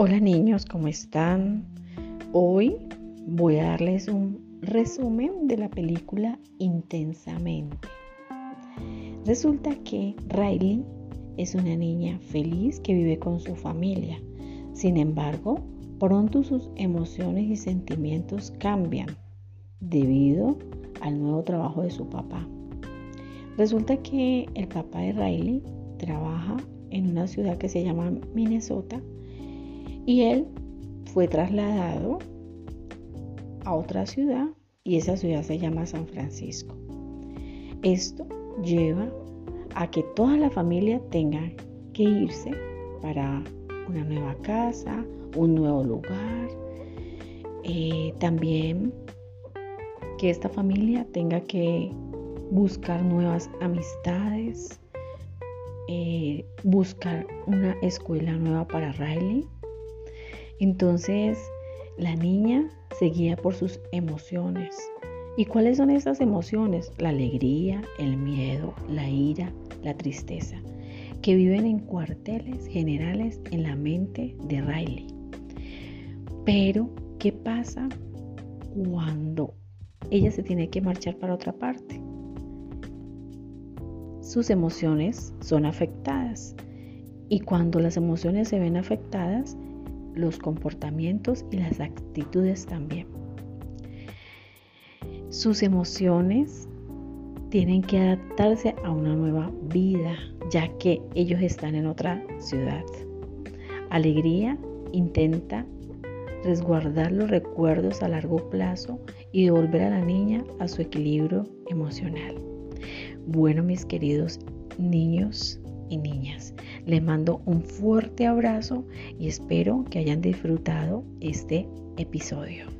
Hola niños, ¿cómo están? Hoy voy a darles un resumen de la película Intensamente. Resulta que Riley es una niña feliz que vive con su familia. Sin embargo, pronto sus emociones y sentimientos cambian debido al nuevo trabajo de su papá. Resulta que el papá de Riley trabaja en una ciudad que se llama Minnesota y él fue trasladado a otra ciudad y esa ciudad se llama San Francisco. Esto lleva a que toda la familia tenga que irse para una nueva casa, un nuevo lugar. Eh, también que esta familia tenga que buscar nuevas amistades, eh, buscar una escuela nueva para Riley entonces la niña seguía por sus emociones. ¿Y cuáles son esas emociones? La alegría, el miedo, la ira, la tristeza, que viven en cuarteles generales en la mente de Riley. Pero, ¿qué pasa cuando ella se tiene que marchar para otra parte? Sus emociones son afectadas. Y cuando las emociones se ven afectadas, los comportamientos y las actitudes también. Sus emociones tienen que adaptarse a una nueva vida, ya que ellos están en otra ciudad. Alegría intenta resguardar los recuerdos a largo plazo y devolver a la niña a su equilibrio emocional. Bueno, mis queridos niños, y niñas. Les mando un fuerte abrazo y espero que hayan disfrutado este episodio.